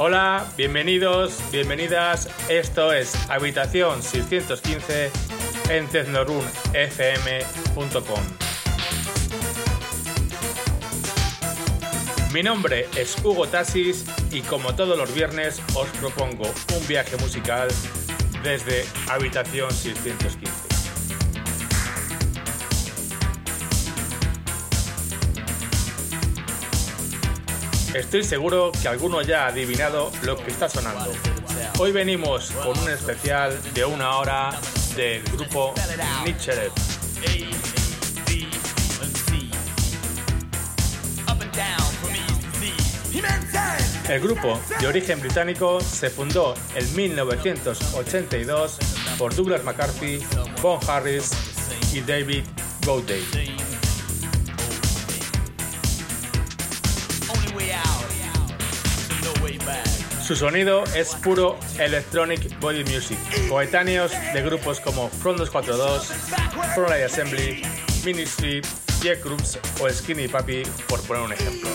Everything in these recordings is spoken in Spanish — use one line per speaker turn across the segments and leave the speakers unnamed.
Hola, bienvenidos, bienvenidas. Esto es Habitación 615 en tecnorunfm.com. Mi nombre es Hugo Tasis y como todos los viernes os propongo un viaje musical desde Habitación 615. Estoy seguro que alguno ya ha adivinado lo que está sonando. Hoy venimos con un especial de una hora del grupo Nietzsche. El grupo, de origen británico, se fundó en 1982 por Douglas McCarthy, Bon Harris y David Gowday. Su sonido es puro electronic body music, coetáneos de grupos como Front 242, Front Assembly, Ministry, Jack Groups o Skinny Papi, por poner un ejemplo.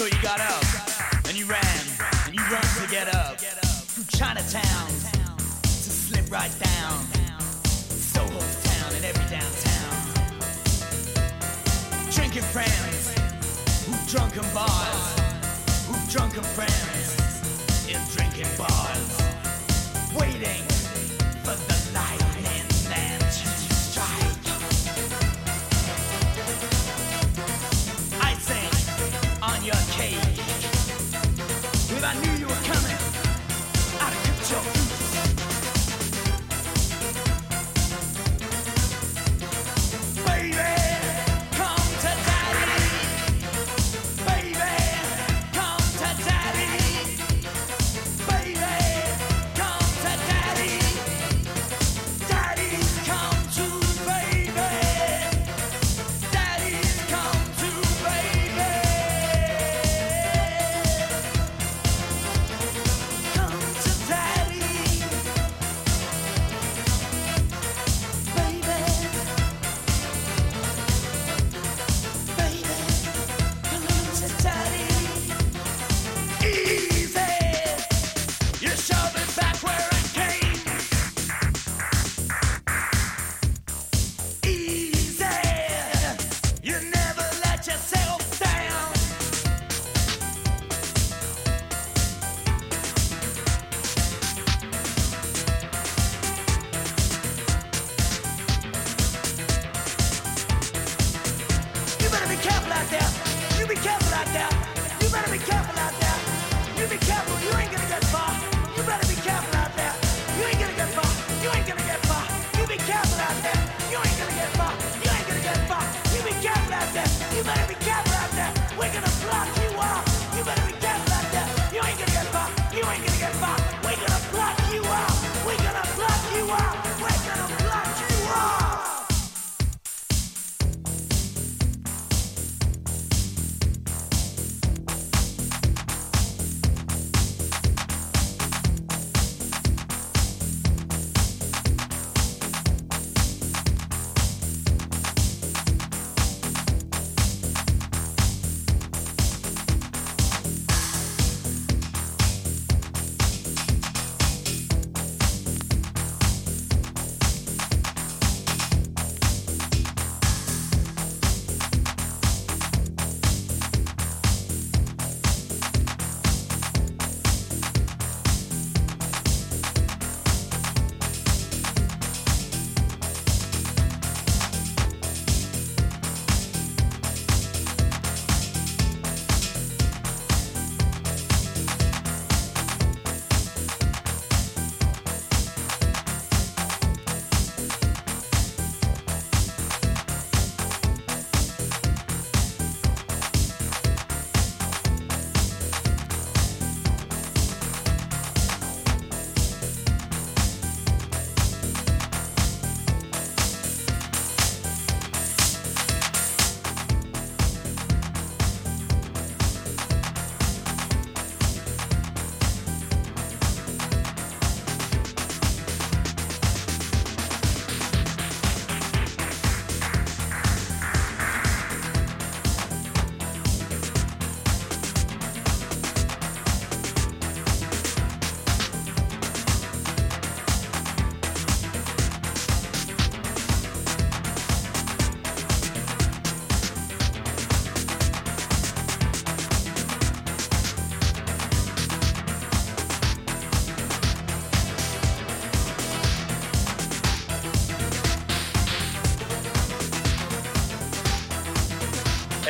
So you got up and you ran and you learned to get up through Chinatown to slip right down Soho town and every downtown. Drinking friends who drunken bars, who drunken friends in drinking bars, waiting.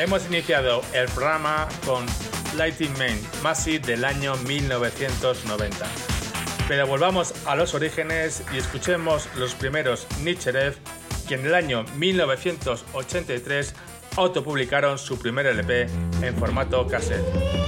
Hemos iniciado el programa con Lighting Man Massive del año 1990. Pero volvamos a los orígenes y escuchemos los primeros Nicherev, que en el año 1983 autopublicaron su primer LP en formato cassette.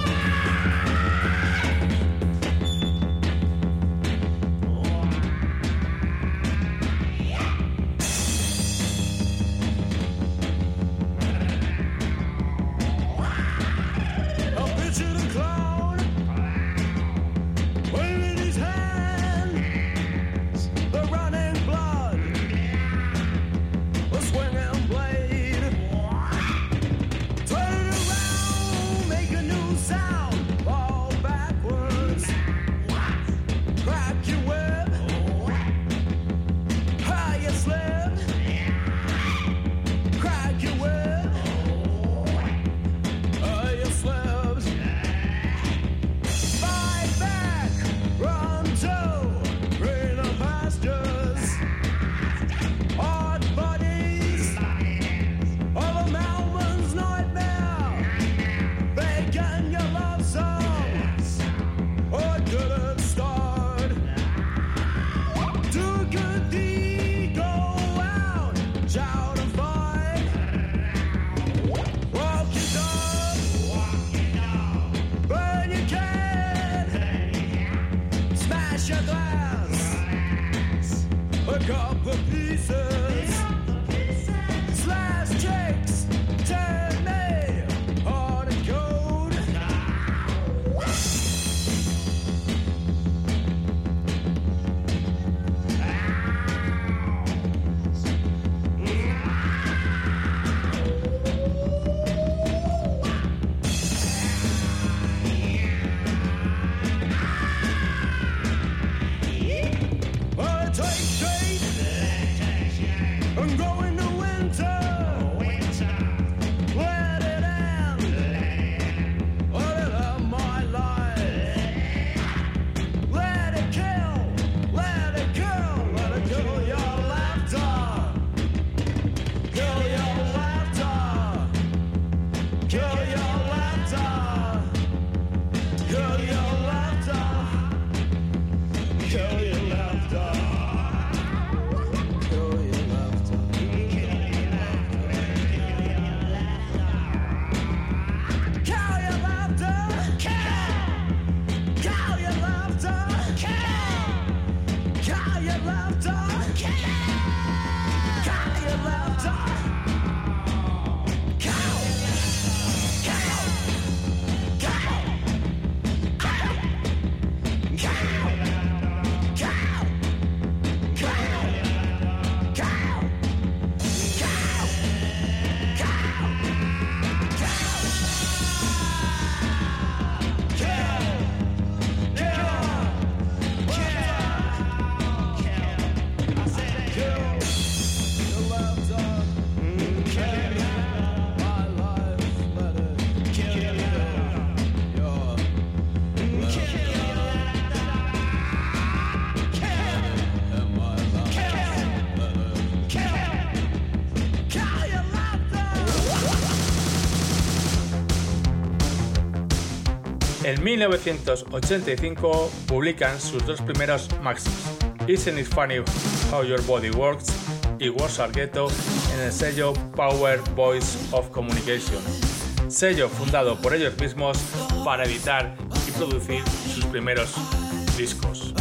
1985 publican sus dos primeros maxis, Isn't It Funny How Your Body Works y Warsaw Ghetto en el sello Power Voice of Communication, sello fundado por ellos mismos para editar y producir sus primeros discos.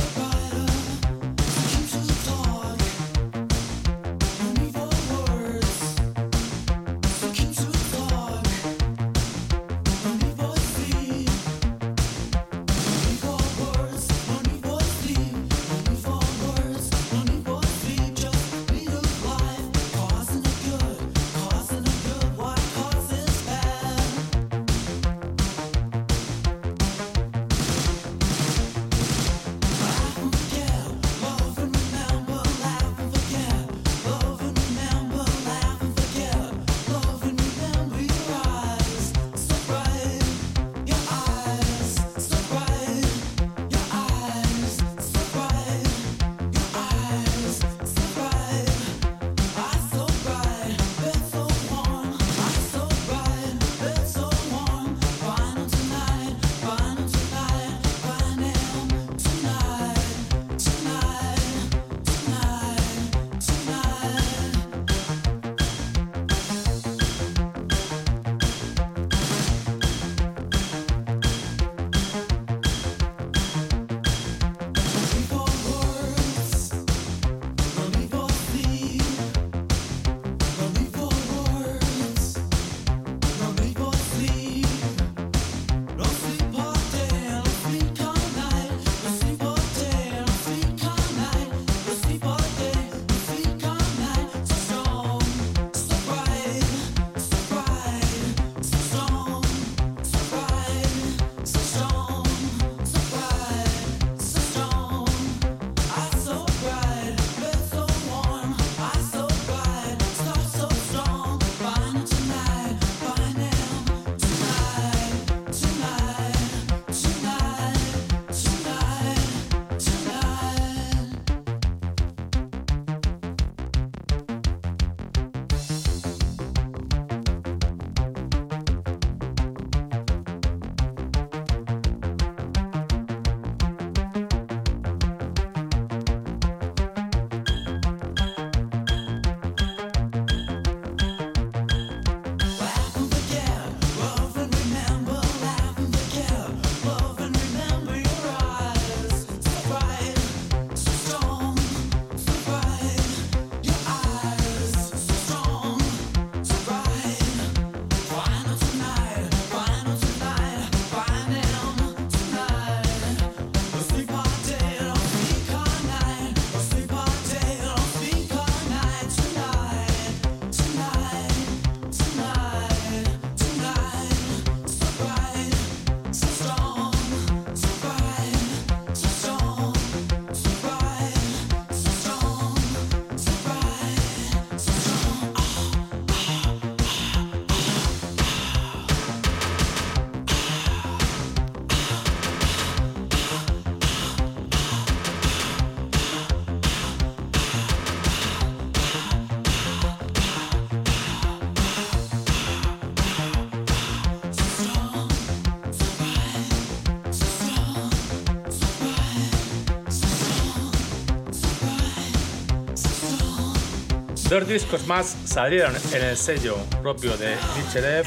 Dos discos más salieron en el sello propio de Nicherev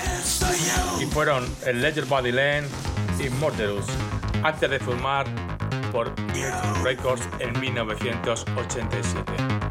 y fueron el Ledger Body Lane y Murderous, antes de formar por Records en 1987.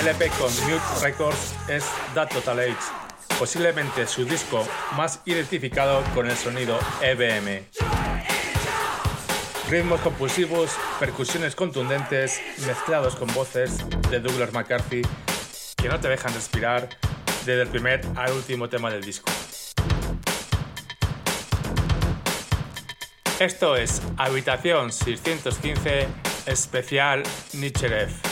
LP con Mute Records es That Total Age, posiblemente su disco más identificado con el sonido EBM. Ritmos compulsivos, percusiones contundentes, mezclados con voces de Douglas McCarthy que no te dejan respirar desde el primer al último tema del disco. Esto es Habitación 615 Especial Nicherev.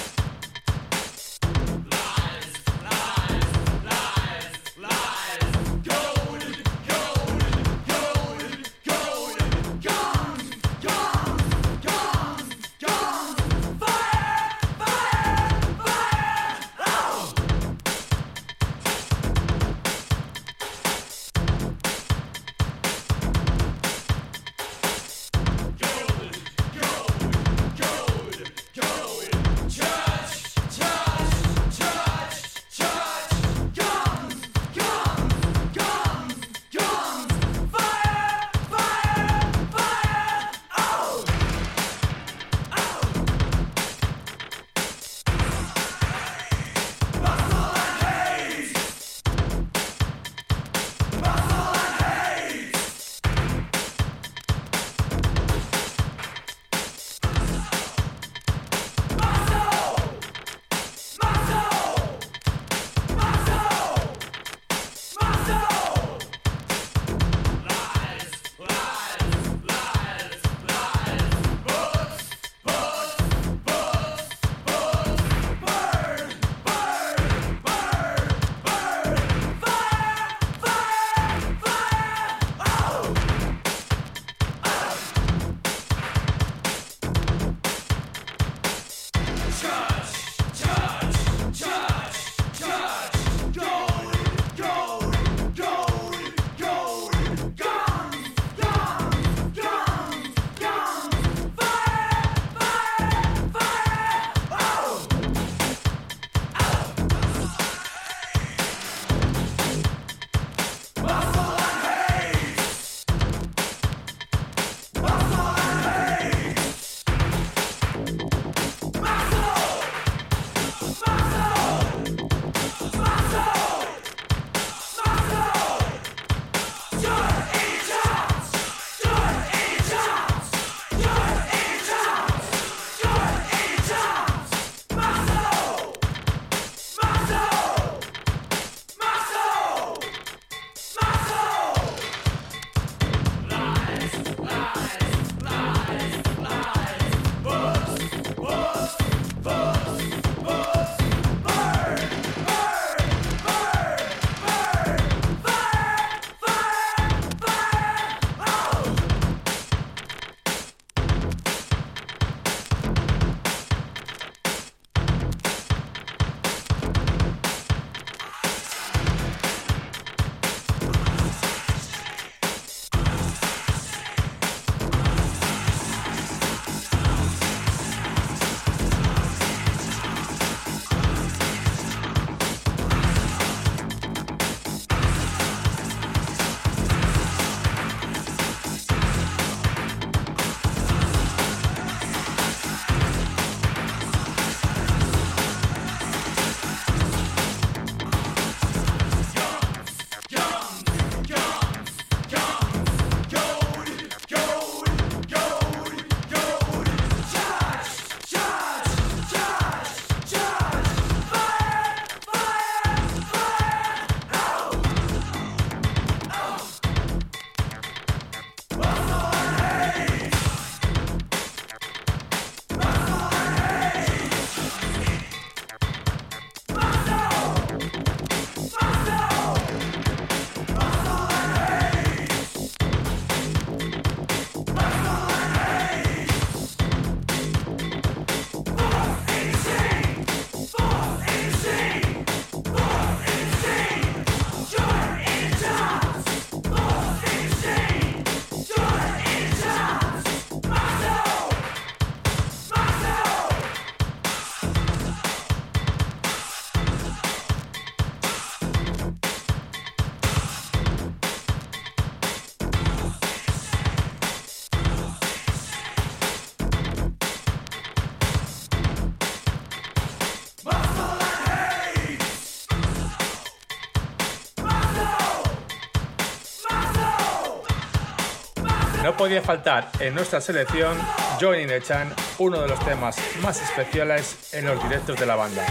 Podía faltar en nuestra selección Joining the Chan, uno de los temas más especiales en los directos de la banda.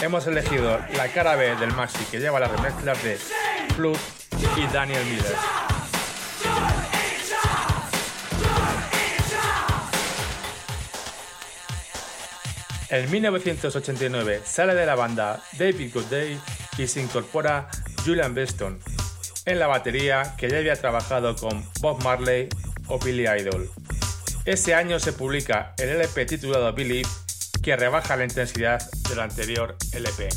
Hemos elegido la cara B del maxi que lleva las remezclas de Flood y Daniel Miller. En 1989 sale de la banda David Goodday y se incorpora Julian Beston en la batería que ya había trabajado con Bob Marley o Billy Idol. Ese año se publica el LP titulado Believe que rebaja la intensidad del anterior LP.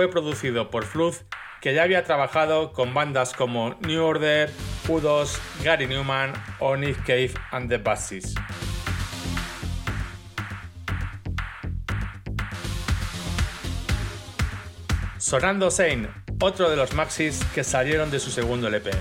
Fue producido por Flood, que ya había trabajado con bandas como New Order, U2, Gary Newman o Nick Cave and the Bassies. Sonando Sane, otro de los maxis que salieron de su segundo LP.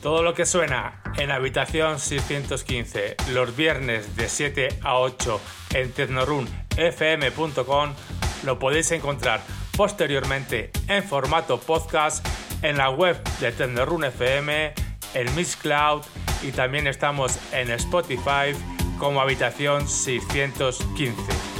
Todo lo que suena en habitación 615 los viernes de 7 a 8 en tecnorunfm.com lo podéis encontrar posteriormente en formato podcast en la web de Tecnorun FM, el Miss Cloud y también estamos en Spotify como habitación 615.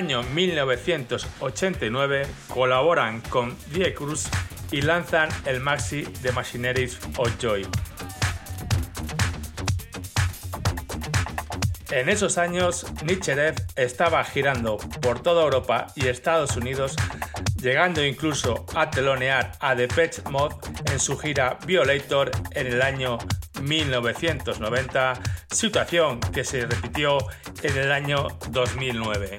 año 1989 colaboran con Die Cruz y lanzan el maxi The Machineries of Joy. En esos años, Nicherev estaba girando por toda Europa y Estados Unidos, llegando incluso a telonear a Depeche Mode en su gira Violator en el año 1990, situación que se repitió en el año 2009.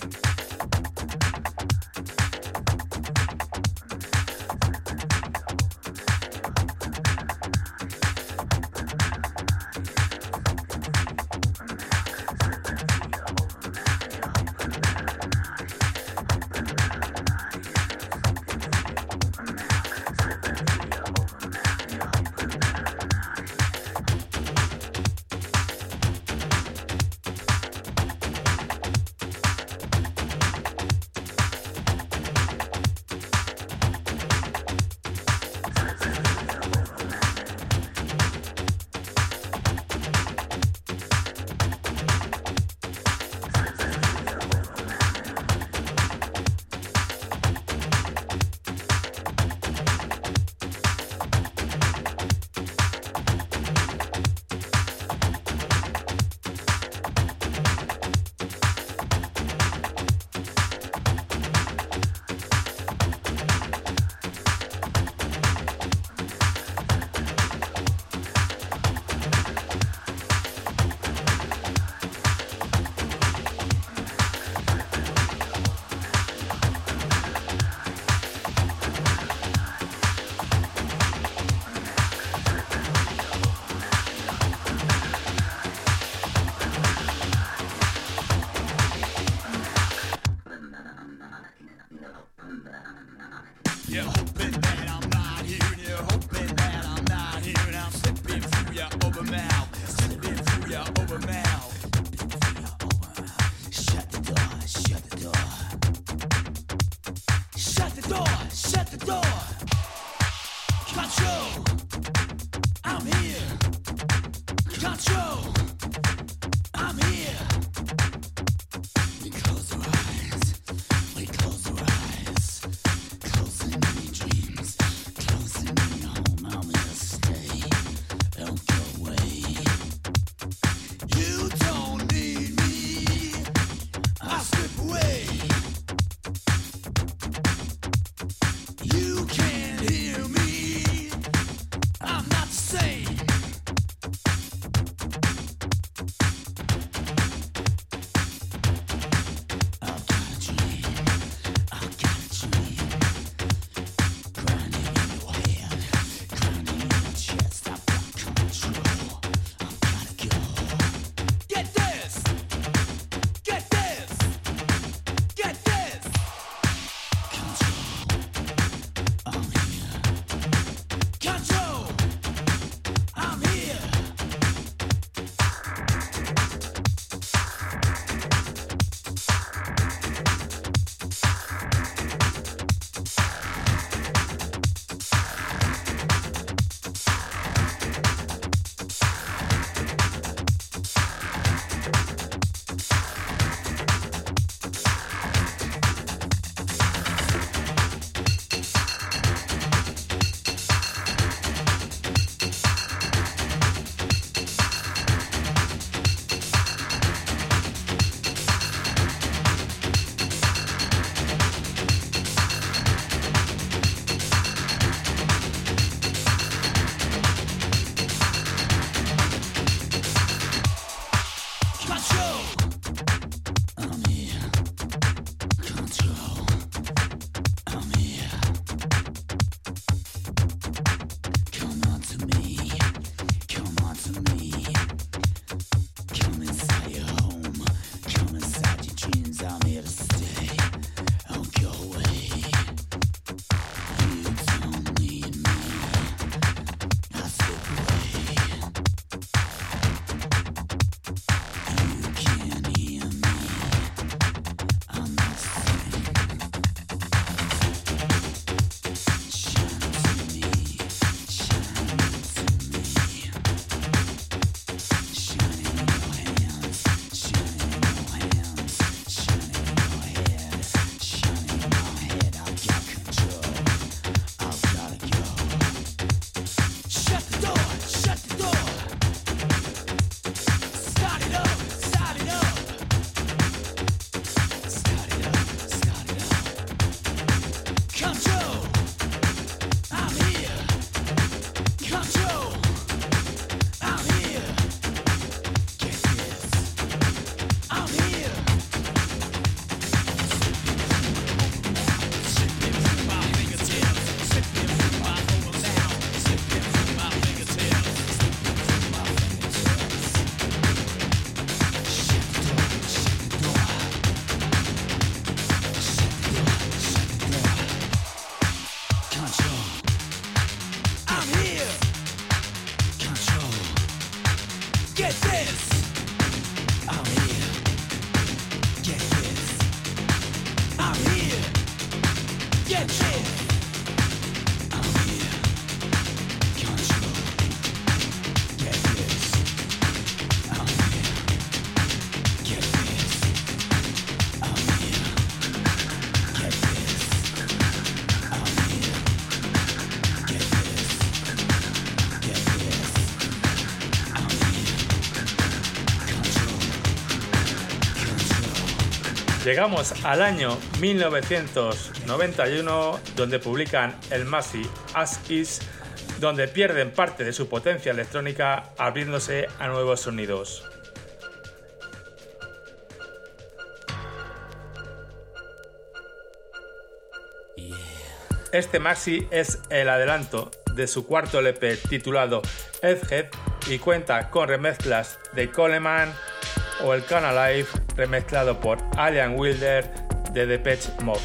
Llegamos al año 1991, donde publican el Masi As Is, donde pierden parte de su potencia electrónica abriéndose a nuevos sonidos. Este maxi es el adelanto de su cuarto LP titulado Edgehead y cuenta con remezclas de Coleman o el Canal Life remezclado por Alien Wilder de Depeche Mode.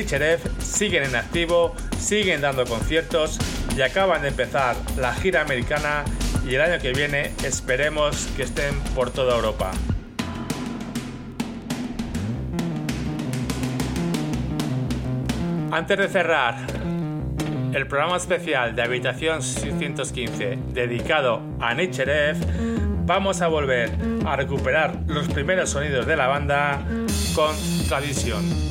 Nicherev siguen en activo, siguen dando conciertos y acaban de empezar la gira americana y el año que viene esperemos que estén por toda Europa. Antes de cerrar el programa especial de Habitación 615 dedicado a Nicherev, vamos a volver a recuperar los primeros sonidos de la banda con Tradición.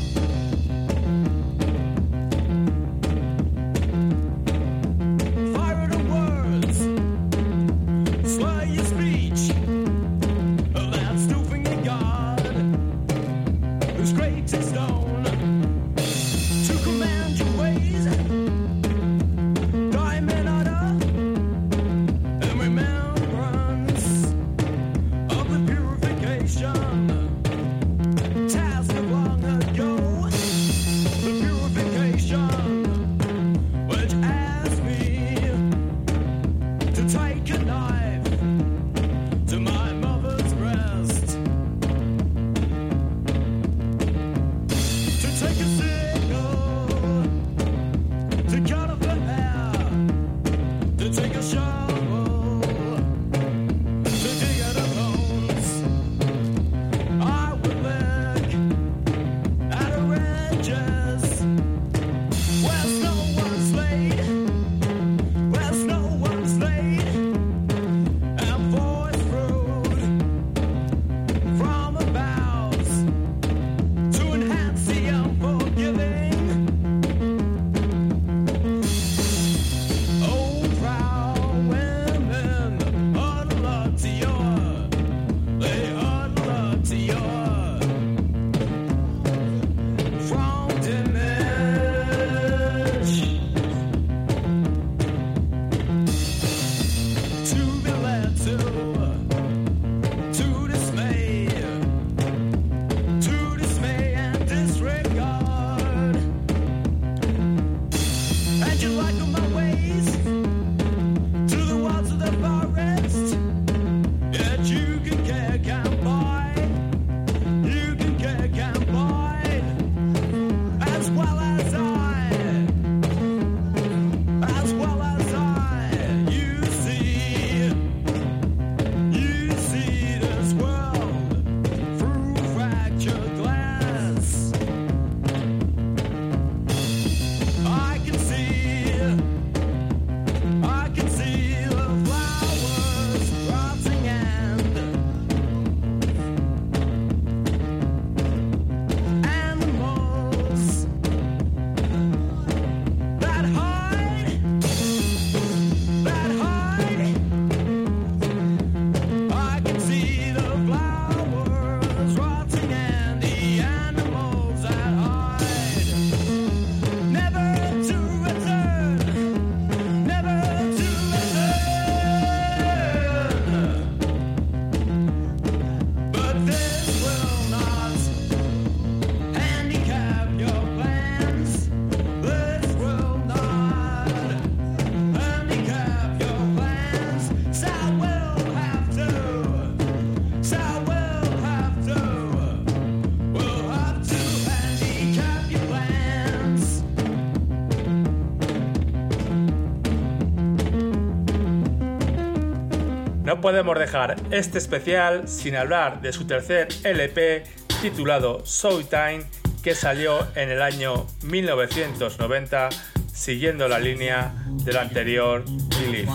No podemos dejar este especial sin hablar de su tercer LP titulado Showtime que salió en el año 1990 siguiendo la línea del anterior Believe.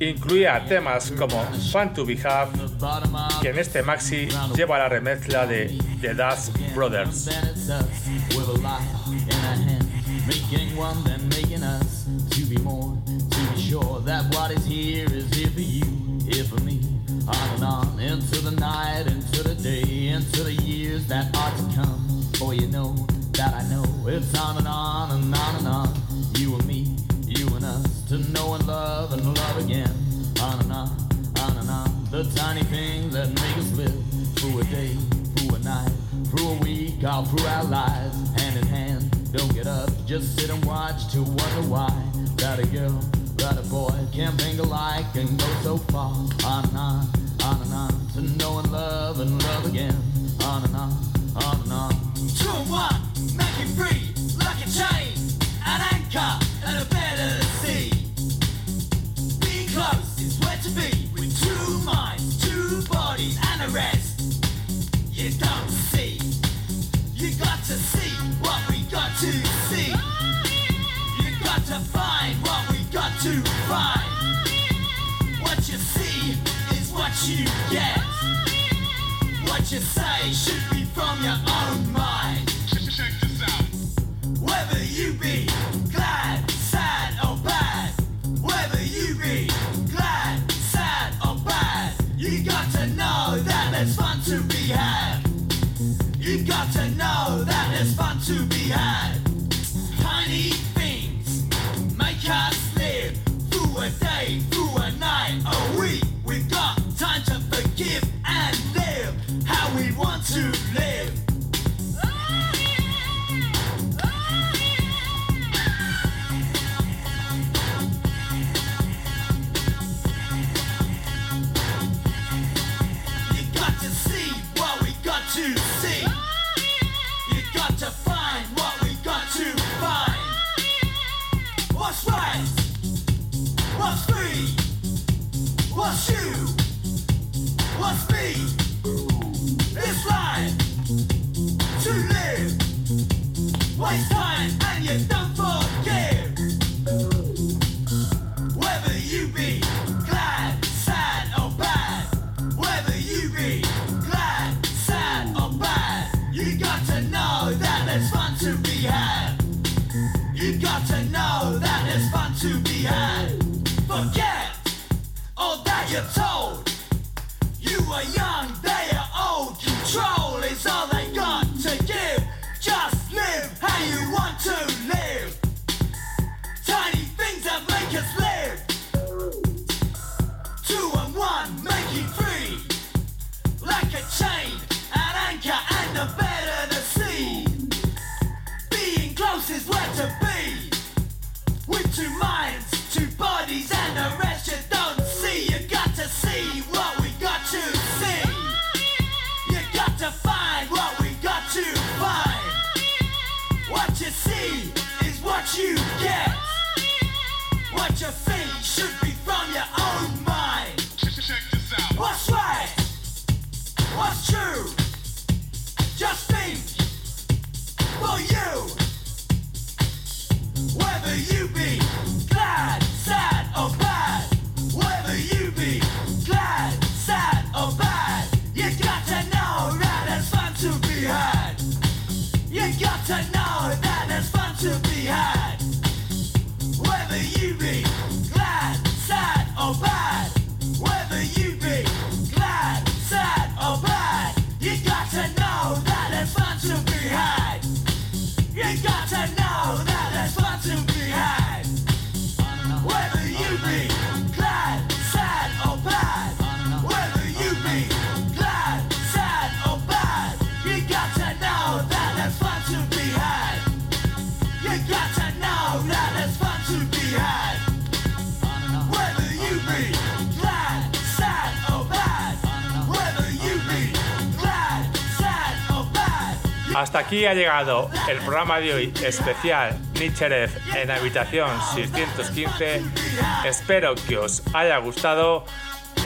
Incluía temas como Fun to Be Have, que en este maxi lleva la remezcla de The Dust Brothers. Sure that what is here is here for you, here for me. On and on into the night, into the day, into the years that are to come. For you know that I know it's on and on and on and on. You and me, you and us, to know and love and love again. On and on, on and on. The tiny things that make us live through a day, through a night, through a week, all through our lives, hand in hand. Don't get up, just sit and watch to wonder why. Got a girl but a boy can't think alike and go so far. On and on, on and on. To know and love and love again. On and on, on and on. Two and one, make it free, like a chain, an anchor, and a bed of the sea. Be close is where to be, with two minds, two bodies, and a rest. You don't see, you got to see what we got to see. You got to find what we to find. What you see is what you get. What you say should be from your own mind.
Check this out.
Whether you be glad, sad, or bad, whether you be glad, sad, or bad, you got to know that it's fun to be had. You got to know that it's fun to be had. What's right? What's true?
Hasta aquí ha llegado el programa de hoy especial Nicherev en habitación 615. Espero que os haya gustado.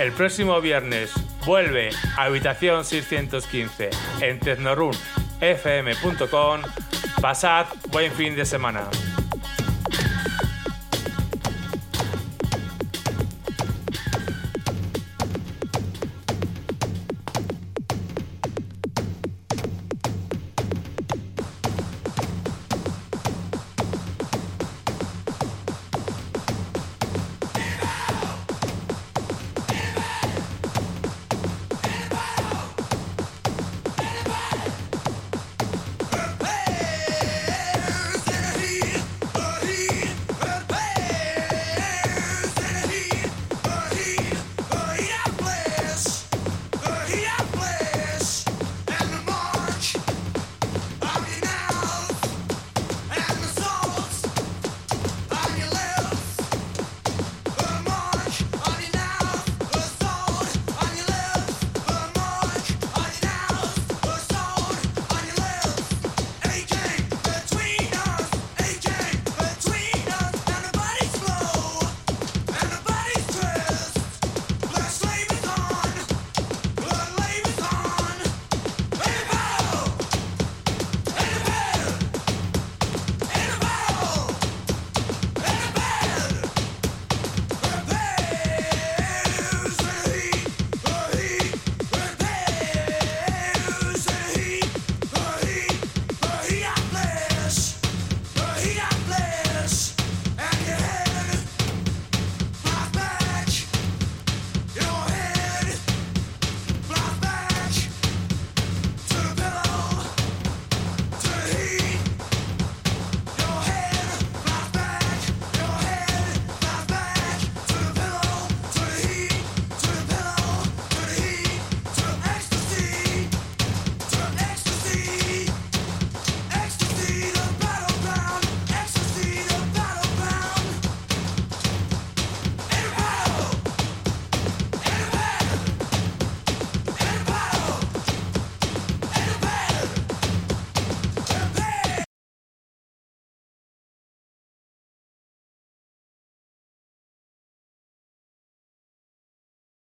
El próximo viernes vuelve a habitación 615 en tecnorunfm.com. Pasad buen fin de semana.